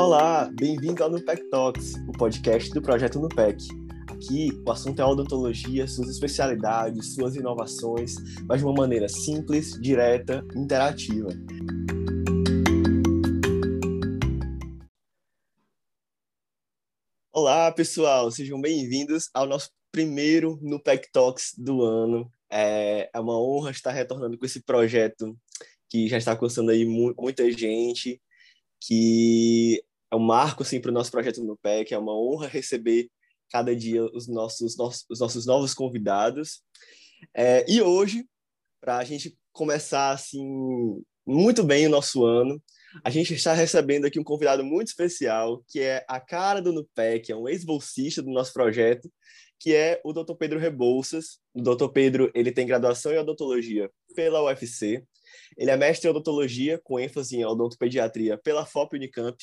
Olá, bem-vindo ao Nupec Talks, o podcast do projeto Nupec. Aqui o assunto é odontologia, suas especialidades, suas inovações, mas de uma maneira simples, direta, interativa. Olá, pessoal, sejam bem-vindos ao nosso primeiro Nupec Talks do ano. É, é uma honra estar retornando com esse projeto que já está alcançando aí muita gente, que é um marco assim, para o nosso projeto no PEC, é uma honra receber cada dia os nossos, nossos, os nossos novos convidados. É, e hoje, para a gente começar assim muito bem o nosso ano, a gente está recebendo aqui um convidado muito especial, que é a cara do NUPEC, é um ex-bolsista do nosso projeto, que é o Dr. Pedro Rebouças. O Dr. Pedro ele tem graduação em odontologia pela UFC, ele é mestre em odontologia, com ênfase em odontopediatria pela FOP Unicamp.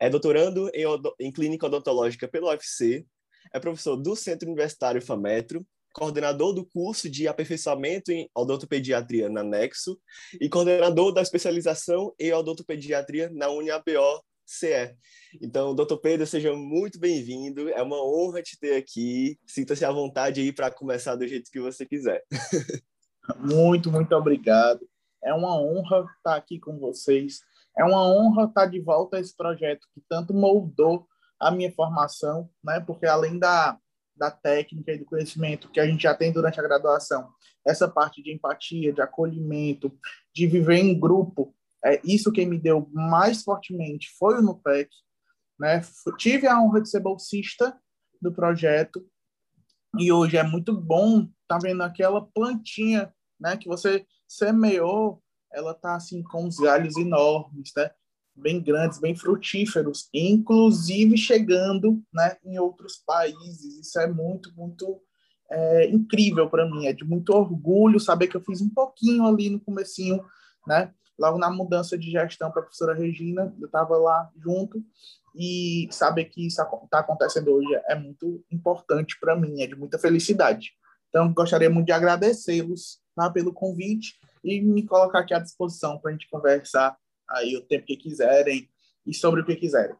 É doutorando em, em clínica odontológica pelo UFC. É professor do Centro Universitário FAMetro, coordenador do curso de aperfeiçoamento em odontopediatria na Nexo e coordenador da especialização em odontopediatria na UniABO CE. Então, doutor Pedro, seja muito bem-vindo. É uma honra te ter aqui. Sinta-se à vontade aí para começar do jeito que você quiser. Muito, muito obrigado. É uma honra estar aqui com vocês. É uma honra estar de volta a esse projeto que tanto moldou a minha formação, né? Porque além da, da técnica e do conhecimento que a gente já tem durante a graduação, essa parte de empatia, de acolhimento, de viver em grupo, é isso que me deu mais fortemente foi o NUPEC, né? Tive a honra de ser bolsista do projeto e hoje é muito bom tá vendo aquela plantinha, né, que você semeou, ela tá assim com os galhos enormes, né? Bem grandes, bem frutíferos, inclusive chegando, né, em outros países. Isso é muito, muito é, incrível para mim. É de muito orgulho saber que eu fiz um pouquinho ali no comecinho, né? Logo na mudança de gestão para a professora Regina, eu estava lá junto e saber que isso está acontecendo hoje é muito importante para mim, é de muita felicidade. Então, gostaria muito de agradecê-los tá, pelo convite e me colocar aqui à disposição para a gente conversar aí o tempo que quiserem e sobre o que quiserem.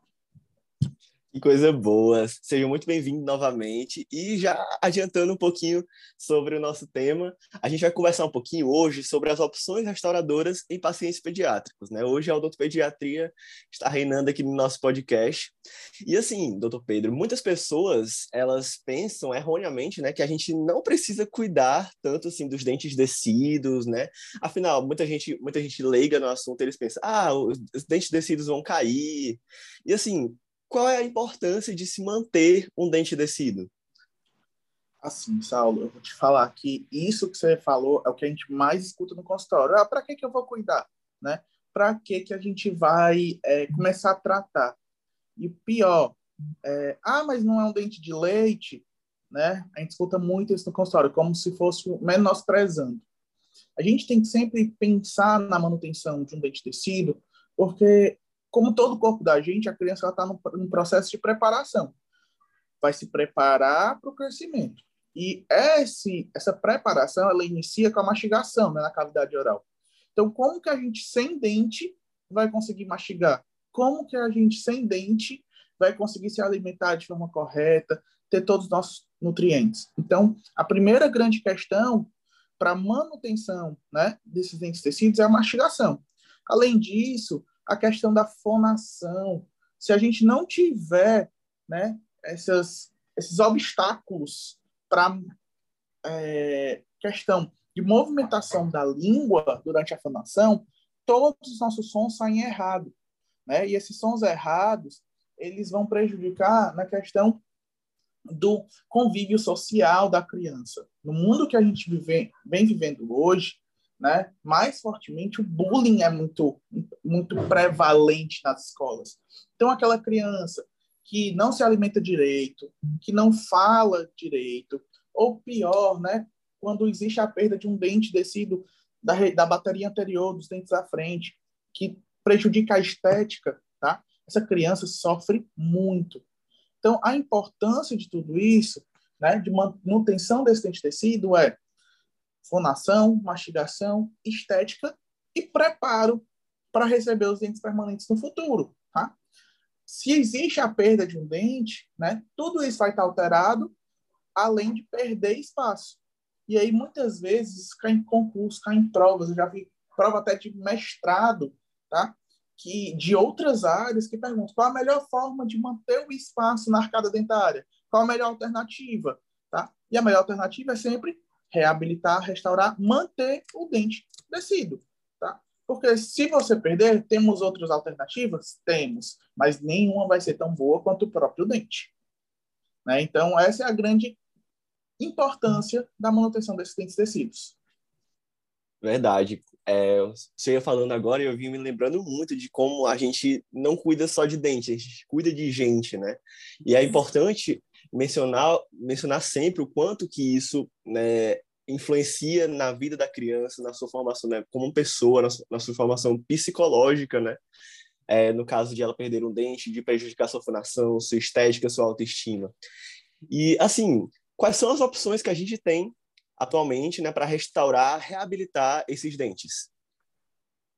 Que coisa boa! Sejam muito bem-vindos novamente. E já adiantando um pouquinho sobre o nosso tema, a gente vai conversar um pouquinho hoje sobre as opções restauradoras em pacientes pediátricos. Né? Hoje a odontopediatria está reinando aqui no nosso podcast. E assim, doutor Pedro, muitas pessoas elas pensam erroneamente né, que a gente não precisa cuidar tanto assim dos dentes descidos, né? Afinal, muita gente, muita gente leiga no assunto, eles pensam, ah, os dentes descidos vão cair. E assim, qual é a importância de se manter um dente descido? Assim, Saulo, eu vou te falar que isso que você falou é o que a gente mais escuta no consultório. Ah, para que, que eu vou cuidar? Né? Para que, que a gente vai é, começar a tratar? E pior, é, ah, mas não é um dente de leite, né? A gente escuta muito isso no consultório, como se fosse menosprezando. A gente tem que sempre pensar na manutenção de um dente tecido, porque como todo o corpo da gente, a criança está num processo de preparação. Vai se preparar para o crescimento. E esse, essa preparação, ela inicia com a mastigação né, na cavidade oral. Então, como que a gente sem dente vai conseguir mastigar? Como que a gente sem dente vai conseguir se alimentar de forma correta, ter todos os nossos nutrientes? Então, a primeira grande questão para manutenção né, desses dentes tecidos é a mastigação. Além disso, a questão da fonação. Se a gente não tiver né, essas, esses obstáculos para é, questão de movimentação da língua durante a fonação, todos os nossos sons saem errados. Né? E esses sons errados, eles vão prejudicar na questão do convívio social da criança. No mundo que a gente vive, vem vivendo hoje, né? Mais fortemente, o bullying é muito, muito prevalente nas escolas. Então, aquela criança que não se alimenta direito, que não fala direito, ou pior, né? Quando existe a perda de um dente descido da, da bateria anterior, dos dentes à frente, que prejudica a estética, tá? Essa criança sofre muito. Então, a importância de tudo isso, né, de manutenção desse dente tecido é fonação, mastigação, estética e preparo para receber os dentes permanentes no futuro, tá? Se existe a perda de um dente, né, tudo isso vai estar alterado, além de perder espaço. E aí, muitas vezes, cai em concurso, cai em provas. Eu já vi prova até de mestrado, tá? Que, de outras áreas que perguntam qual a melhor forma de manter o espaço na arcada dentária? Qual a melhor alternativa? Tá? E a melhor alternativa é sempre reabilitar, restaurar, manter o dente descido. Tá? Porque se você perder, temos outras alternativas? Temos, mas nenhuma vai ser tão boa quanto o próprio dente. Né? Então, essa é a grande importância da manutenção desses dentes tecidos. Verdade. É, você ia falando agora e eu vim me lembrando muito de como a gente não cuida só de dente, a gente cuida de gente, né? E é importante mencionar, mencionar sempre o quanto que isso né, influencia na vida da criança, na sua formação né, como pessoa, na sua, na sua formação psicológica, né? É, no caso de ela perder um dente, de prejudicar sua formação, sua estética, sua autoestima. E, assim, quais são as opções que a gente tem atualmente né, para restaurar, reabilitar esses dentes?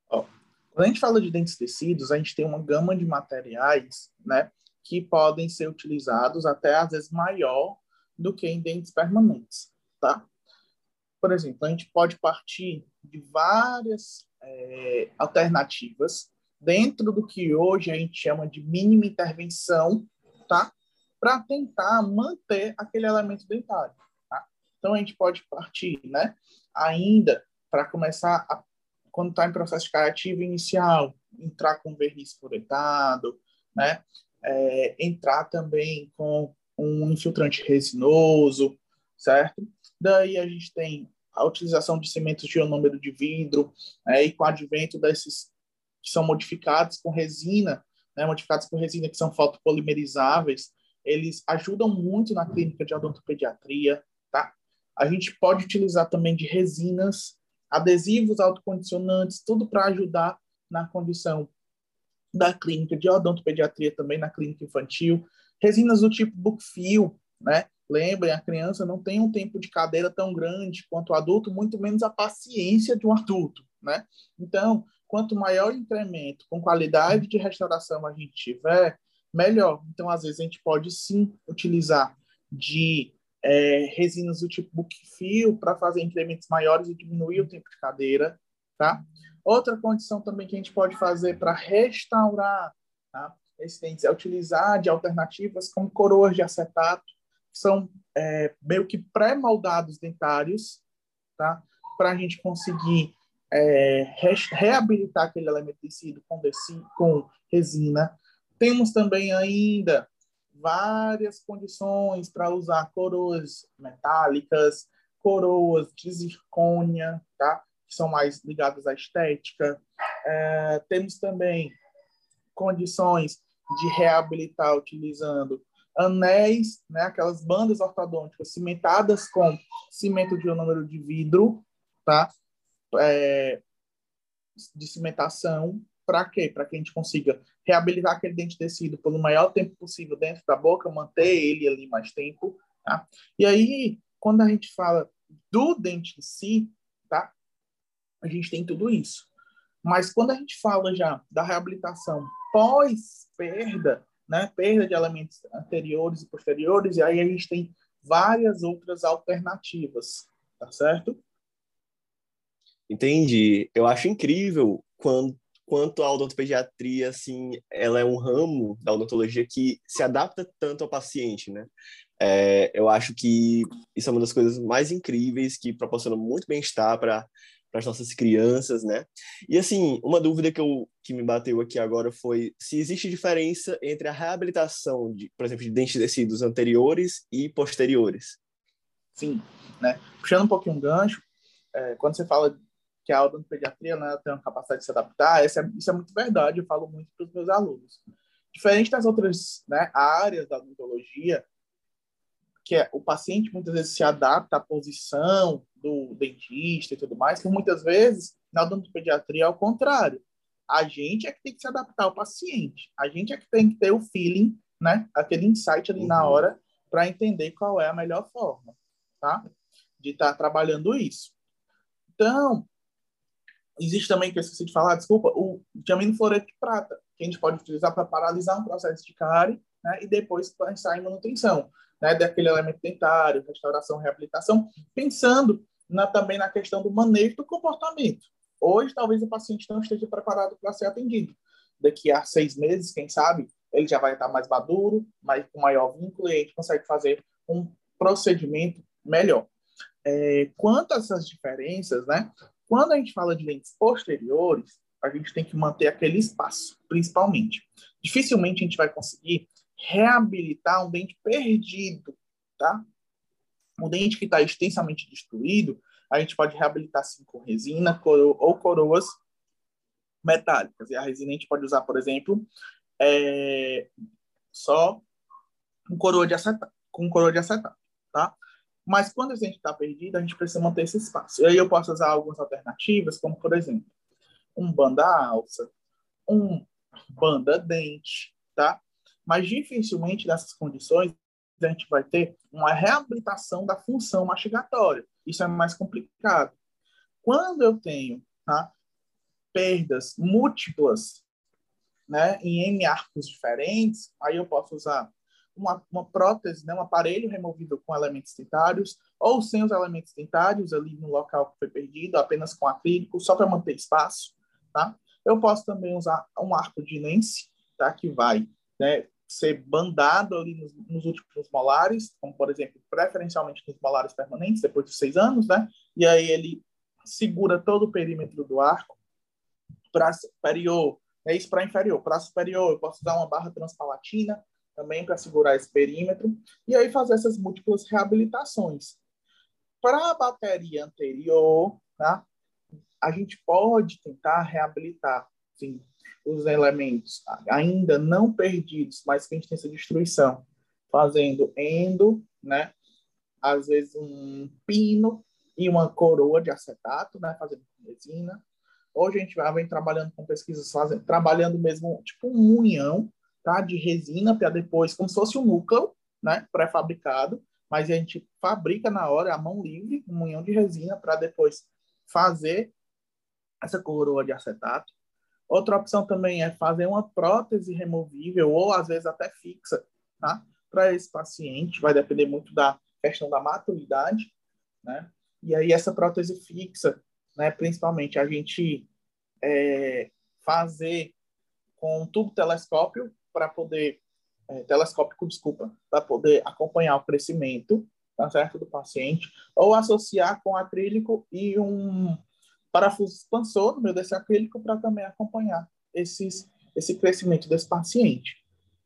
Oh, quando a gente fala de dentes tecidos, a gente tem uma gama de materiais né, que podem ser utilizados até às vezes maior do que em dentes permanentes. Tá? Por exemplo, a gente pode partir de várias é, alternativas dentro do que hoje a gente chama de mínima intervenção, tá? Para tentar manter aquele elemento dentário. Então a gente pode partir, né? Ainda para começar a, quando está em processo criativo inicial, entrar com verniz fluoretado, né? É, entrar também com um infiltrante resinoso, certo? Daí a gente tem a utilização de cimentos de ionômero de vidro né, e com o advento desses que são modificados com resina, né, modificados com resina que são fotopolimerizáveis, eles ajudam muito na clínica de odontopediatria, tá? A gente pode utilizar também de resinas, adesivos autocondicionantes, tudo para ajudar na condição da clínica de odontopediatria também, na clínica infantil. Resinas do tipo Bookfill, né? Lembrem, a criança não tem um tempo de cadeira tão grande quanto o adulto, muito menos a paciência de um adulto, né? Então, quanto maior incremento com qualidade de restauração a gente tiver, melhor. Então, às vezes, a gente pode sim utilizar de é, resinas do tipo bookfill para fazer incrementos maiores e diminuir o tempo de cadeira, tá? Outra condição também que a gente pode fazer para restaurar tá? esses dentes é utilizar de alternativas como coroas de acetato, que são é, meio que pré-moldados dentários, tá? Para a gente conseguir é, re reabilitar aquele elemento tecido com, com resina. Temos também ainda várias condições para usar coroas metálicas, coroas de zircônia, tá? Que são mais ligadas à estética. É, temos também condições de reabilitar utilizando anéis, né, aquelas bandas ortodônticas cimentadas com cimento de número de vidro, tá? É, de cimentação, para quê? Para que a gente consiga reabilitar aquele dente tecido pelo maior tempo possível dentro da boca, manter ele ali mais tempo, tá? E aí, quando a gente fala do dente em si? A gente tem tudo isso. Mas quando a gente fala já da reabilitação pós perda, né? Perda de elementos anteriores e posteriores, e aí a gente tem várias outras alternativas, tá certo? Entendi. Eu acho incrível quando quanto a odontopediatria, assim, ela é um ramo da odontologia que se adapta tanto ao paciente, né? É, eu acho que isso é uma das coisas mais incríveis que proporciona muito bem-estar para as nossas crianças, né? E assim, uma dúvida que, eu, que me bateu aqui agora foi se existe diferença entre a reabilitação, de, por exemplo, de dentes de tecidos anteriores e posteriores. Sim, né? Puxando um pouquinho o gancho, é, quando você fala que a odontopediatria né, tem uma capacidade de se adaptar, isso é, isso é muito verdade, eu falo muito para os meus alunos. Diferente das outras né, áreas da odontologia, que é, o paciente muitas vezes se adapta à posição do dentista e tudo mais, que muitas vezes na odontopediatria é o contrário. A gente é que tem que se adaptar ao paciente. A gente é que tem que ter o feeling, né, aquele insight ali uhum. na hora para entender qual é a melhor forma, tá? De estar tá trabalhando isso. Então, Existe também, que eu esqueci de falar, desculpa, o diamino floreto de prata, que a gente pode utilizar para paralisar um processo de cárie né, e depois pensar em manutenção né, daquele elemento dentário, restauração, reabilitação, pensando na, também na questão do manejo do comportamento. Hoje, talvez o paciente não esteja preparado para ser atendido. Daqui a seis meses, quem sabe, ele já vai estar mais maduro, mais, com maior vínculo, e a gente consegue fazer um procedimento melhor. É, quanto a essas diferenças, né? Quando a gente fala de lentes posteriores, a gente tem que manter aquele espaço, principalmente. Dificilmente a gente vai conseguir reabilitar um dente perdido, tá? Um dente que está extensamente destruído, a gente pode reabilitar sim com resina coro ou coroas metálicas. E a resina a gente pode usar, por exemplo, é, só com coroa de acetato, com coroa de acetato, tá? Mas quando a gente está perdido, a gente precisa manter esse espaço. E aí eu posso usar algumas alternativas, como por exemplo, um banda alça, um banda dente, tá? Mas dificilmente nessas condições a gente vai ter uma reabilitação da função mastigatória. Isso é mais complicado. Quando eu tenho tá, perdas múltiplas né, em M arcos diferentes, aí eu posso usar uma, uma prótese, né, um aparelho removível com elementos dentários, ou sem os elementos dentários ali no local que foi perdido, apenas com acrílico, só para manter espaço. Tá? Eu posso também usar um arco de Nance, tá, que vai né, ser bandado ali nos, nos, últimos molares, como por exemplo, preferencialmente nos molares permanentes, depois de seis anos, né? E aí ele segura todo o perímetro do arco para superior, é isso para inferior. Para superior, eu posso usar uma barra transpalatina também para segurar esse perímetro e aí fazer essas múltiplas reabilitações. Para a bateria anterior, tá? A gente pode tentar reabilitar, sim, os elementos ainda não perdidos, mas que a gente tem essa destruição, fazendo endo, né? Às vezes um pino e uma coroa de acetato, né? Fazendo resina. Hoje a gente vem trabalhando com pesquisas, fazendo, trabalhando mesmo tipo um unhão, tá? De resina para depois, como se fosse um núcleo, né? Pré-fabricado, mas a gente fabrica na hora, a mão livre, um unhão de resina para depois fazer essa coroa de acetato Outra opção também é fazer uma prótese removível ou às vezes até fixa, tá? Para esse paciente, vai depender muito da questão da maturidade, né? E aí essa prótese fixa, né? Principalmente a gente é, fazer com um tubo telescópio para poder é, telescópico, desculpa, para poder acompanhar o crescimento, tá certo, do paciente, ou associar com acrílico e um parafuso expansor no meio desse acrílico para também acompanhar esses, esse crescimento desse paciente.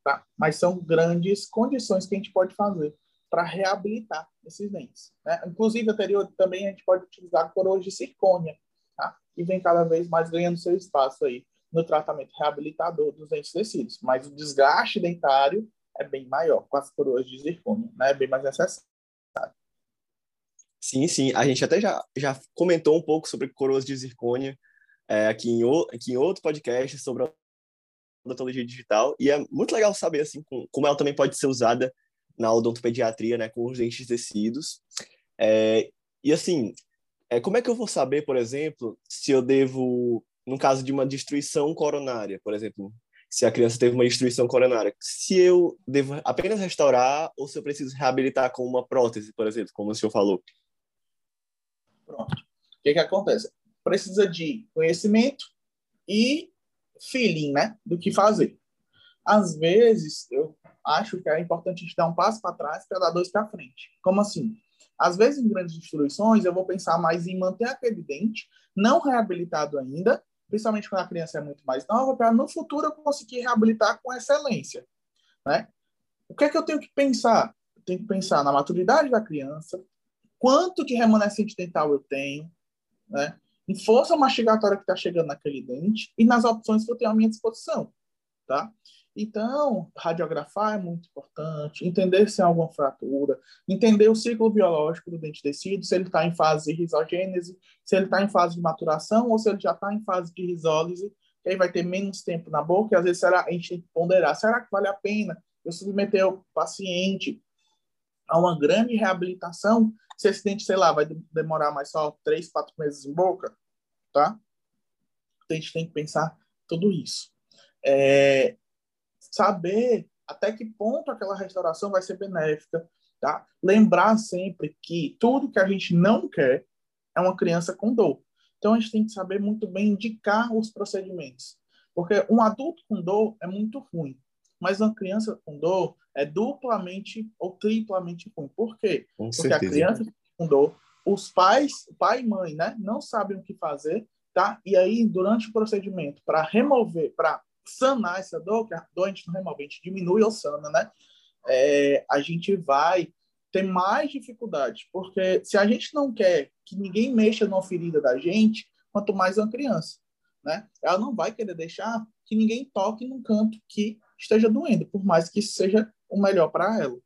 Tá? Mas são grandes condições que a gente pode fazer para reabilitar esses dentes. Né? Inclusive, anterior também a gente pode utilizar coroas de circônia, tá? que vem cada vez mais ganhando seu espaço aí no tratamento reabilitador dos dentes tecidos. Mas o desgaste dentário é bem maior com as coroas de zircônia, né? é bem mais necessário. Sim, sim. A gente até já, já comentou um pouco sobre coroas de zircônia é, aqui, em, aqui em outro podcast sobre a odontologia digital. E é muito legal saber assim, como ela também pode ser usada na odontopediatria, né, com os dentes tecidos. É, e assim, é, como é que eu vou saber, por exemplo, se eu devo, no caso de uma destruição coronária, por exemplo, se a criança teve uma destruição coronária, se eu devo apenas restaurar ou se eu preciso reabilitar com uma prótese, por exemplo, como o senhor falou? Pronto. O que, que acontece? Precisa de conhecimento e feeling, né? Do que fazer. Às vezes, eu acho que é importante a gente dar um passo para trás para dar dois para frente. Como assim? Às vezes, em grandes destruições, eu vou pensar mais em manter aquele dente não reabilitado ainda, principalmente quando a criança é muito mais nova, para no futuro eu conseguir reabilitar com excelência, né? O que é que eu tenho que pensar? Eu tenho que pensar na maturidade da criança, quanto de remanescente dental eu tenho, né? em força mastigatória que está chegando naquele dente e nas opções que eu tenho à minha disposição, tá? Então, radiografar é muito importante, entender se há alguma fratura, entender o ciclo biológico do dente tecido, se ele está em fase de risogênese, se ele está em fase de maturação ou se ele já está em fase de risólise, que aí vai ter menos tempo na boca, e às vezes será, a gente tem que ponderar, será que vale a pena eu submeter o paciente a uma grande reabilitação se esse dente, sei lá, vai demorar mais só três, quatro meses em boca, tá? A gente tem que pensar tudo isso. é, saber até que ponto aquela restauração vai ser benéfica, tá? Lembrar sempre que tudo que a gente não quer é uma criança com dor. Então a gente tem que saber muito bem indicar os procedimentos, porque um adulto com dor é muito ruim, mas uma criança com dor é duplamente ou triplamente ruim. Por quê? Com porque certeza. a criança com dor, os pais, pai e mãe, né, não sabem o que fazer, tá? E aí durante o procedimento para remover, para sanar essa dor, que a dor a gente não remove, a gente diminui ou sana, né? É, a gente vai ter mais dificuldade, porque se a gente não quer que ninguém mexa numa ferida da gente, quanto mais uma criança, né? Ela não vai querer deixar que ninguém toque num canto que esteja doendo, por mais que seja o melhor para ela.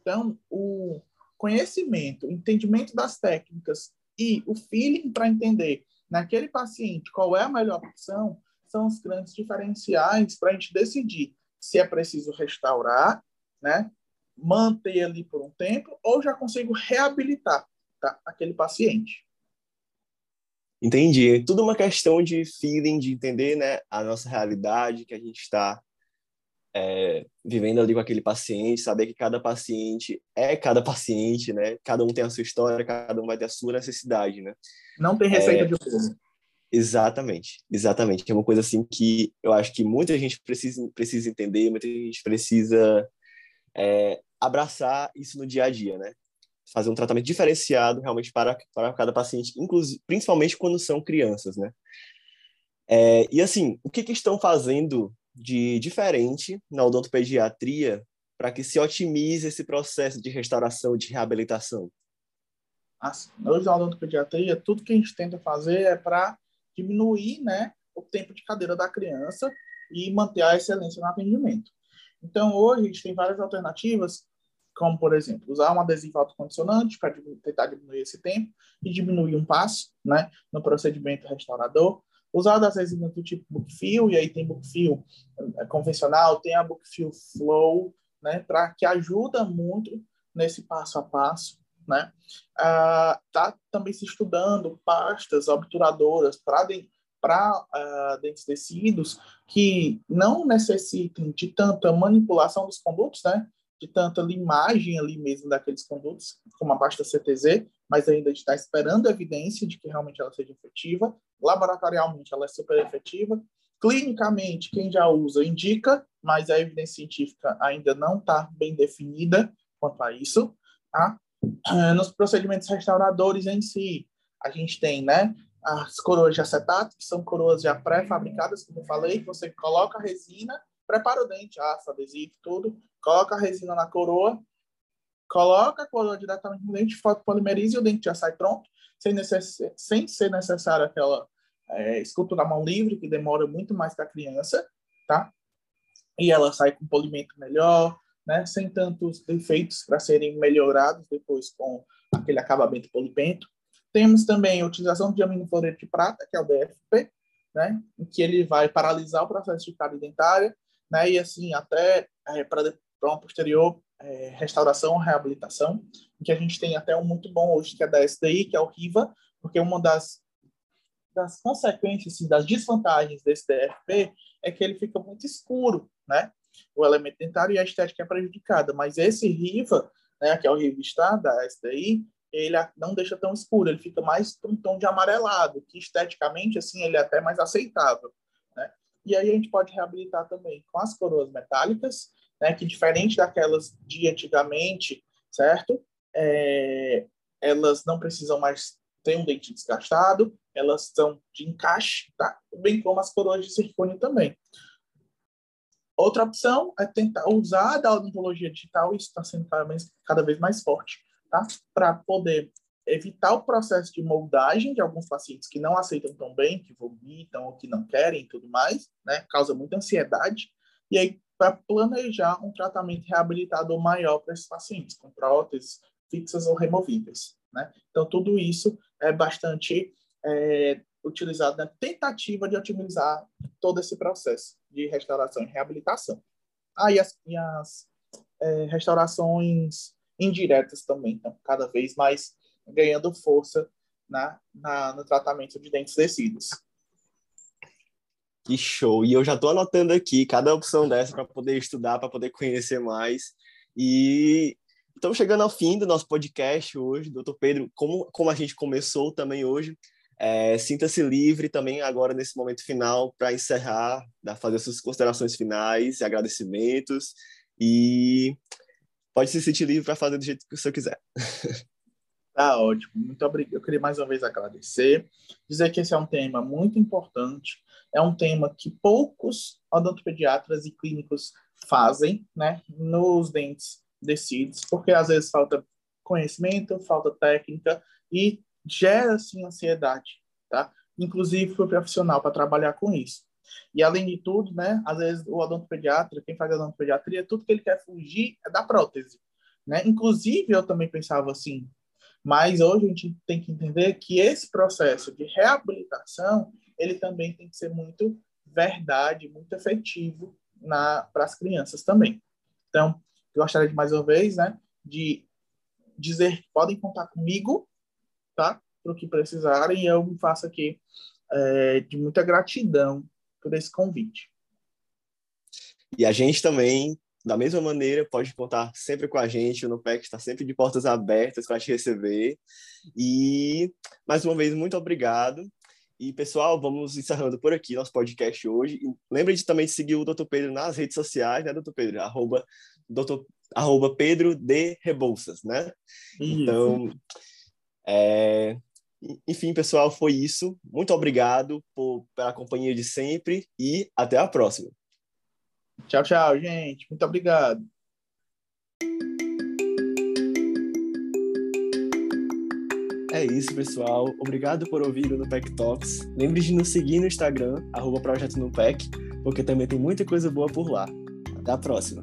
Então, o conhecimento, o entendimento das técnicas e o feeling para entender naquele paciente qual é a melhor opção são os grandes diferenciais para a gente decidir se é preciso restaurar, né? manter ali por um tempo ou já consigo reabilitar tá? aquele paciente. Entendi. Tudo uma questão de feeling, de entender né, a nossa realidade, que a gente está é, vivendo ali com aquele paciente, saber que cada paciente é cada paciente, né? Cada um tem a sua história, cada um vai ter a sua necessidade, né? Não tem receita é, de bolo. Exatamente, exatamente. É uma coisa assim que eu acho que muita gente precisa, precisa entender, muita gente precisa é, abraçar isso no dia a dia, né? Fazer um tratamento diferenciado realmente para, para cada paciente, inclusive, principalmente quando são crianças, né? É, e assim, o que, que estão fazendo de diferente na odontopediatria para que se otimize esse processo de restauração, de reabilitação? Assim, hoje na odontopediatria, tudo que a gente tenta fazer é para diminuir né, o tempo de cadeira da criança e manter a excelência no atendimento. Então, hoje, a gente tem várias alternativas, como, por exemplo, usar um adesivo autocondicionante para tentar diminuir esse tempo e diminuir um passo né, no procedimento restaurador. Usar adesivos do tipo Bookfill, e aí tem Bookfill é, convencional, tem a Bookfill Flow, né, para que ajuda muito nesse passo a passo. Né? Ah, tá também se estudando pastas obturadoras para para uh, ah, dentes tecidos que não necessitem de tanta manipulação dos condutos, né? De tanta limagem ali mesmo daqueles condutos, como a pasta CTZ, mas ainda está esperando evidência de que realmente ela seja efetiva. Laboratorialmente, ela é super efetiva. Clinicamente, quem já usa indica, mas a evidência científica ainda não está bem definida quanto a isso. Tá? Uh, nos procedimentos restauradores em si, a gente tem, né? as coroas de acetato, que são coroas já pré-fabricadas, como eu falei, você coloca a resina, prepara o dente, aço, adesivo, tudo, coloca a resina na coroa, coloca a coroa diretamente no dente, fotopolimeriza e o dente já sai pronto, sem, necess... sem ser necessário aquela é, escultura à mão livre, que demora muito mais que a criança, tá? E ela sai com polimento melhor, né? Sem tantos defeitos para serem melhorados depois com aquele acabamento polipento. Temos também a utilização de aminofluoreto de prata, que é o DFP, né, em que ele vai paralisar o processo de cárie dentária, né, e assim até é, para uma posterior é, restauração, reabilitação, que a gente tem até um muito bom hoje, que é da SDI, que é o RIVA, porque uma das, das consequências, assim, das desvantagens desse DFP é que ele fica muito escuro, né, o elemento dentário e a estética é prejudicada, mas esse RIVA, né, que é o RIVA da SDI, ele não deixa tão escuro, ele fica mais um tom de amarelado, que esteticamente, assim, ele é até mais aceitável? E aí a gente pode reabilitar também com as coroas metálicas, né, que diferente daquelas de antigamente, certo? É, elas não precisam mais ter um dente desgastado, elas são de encaixe, tá? Bem como as coroas de silicone também. Outra opção é tentar usar da odontologia digital, isso está sendo cada vez, cada vez mais forte, tá? para poder evitar o processo de moldagem de alguns pacientes que não aceitam tão bem, que vomitam ou que não querem e tudo mais, né? causa muita ansiedade, e aí para planejar um tratamento reabilitador maior para esses pacientes, com próteses fixas ou removíveis. Né? Então, tudo isso é bastante é, utilizado na tentativa de otimizar todo esse processo de restauração e reabilitação. Ah, e as, e as é, restaurações indiretas também estão cada vez mais ganhando força na, na, no tratamento de dentes tecidos. Que show! E eu já estou anotando aqui cada opção dessa para poder estudar, para poder conhecer mais. E estamos chegando ao fim do nosso podcast hoje, doutor Pedro. Como, como a gente começou também hoje, é, Sinta-se livre também agora nesse momento final para encerrar, fazer suas considerações finais agradecimentos. E pode se sentir livre para fazer do jeito que você quiser. Tá ótimo, muito obrigado. Eu queria mais uma vez agradecer, dizer que esse é um tema muito importante, é um tema que poucos odontopediatras e clínicos fazem, né, nos dentes descidos, porque às vezes falta conhecimento, falta técnica e gera assim ansiedade, tá? Inclusive fui profissional para trabalhar com isso. E além de tudo, né, às vezes o odontopediatra, quem faz odontopediatria, tudo que ele quer fugir é da prótese, né? Inclusive eu também pensava assim, mas hoje a gente tem que entender que esse processo de reabilitação, ele também tem que ser muito verdade, muito efetivo para as crianças também. Então, eu gostaria de mais uma vez, né, de dizer que podem contar comigo tá? Para o que precisarem. E eu me faço aqui é, de muita gratidão por esse convite. E a gente também, da mesma maneira, pode contar sempre com a gente. O NUPEC está sempre de portas abertas para te receber. E, mais uma vez, muito obrigado. E, pessoal, vamos encerrando por aqui nosso podcast hoje. E lembre de também de seguir o Dr. Pedro nas redes sociais, né, Dr. Pedro? Arroba, doutor, arroba Pedro de Rebouças, né? Isso. Então, é... Enfim, pessoal, foi isso. Muito obrigado por, pela companhia de sempre e até a próxima. Tchau, tchau, gente. Muito obrigado. É isso, pessoal. Obrigado por ouvir o Nupec Talks. Lembre de nos seguir no Instagram, arroba Projeto Nupec, porque também tem muita coisa boa por lá. Até a próxima.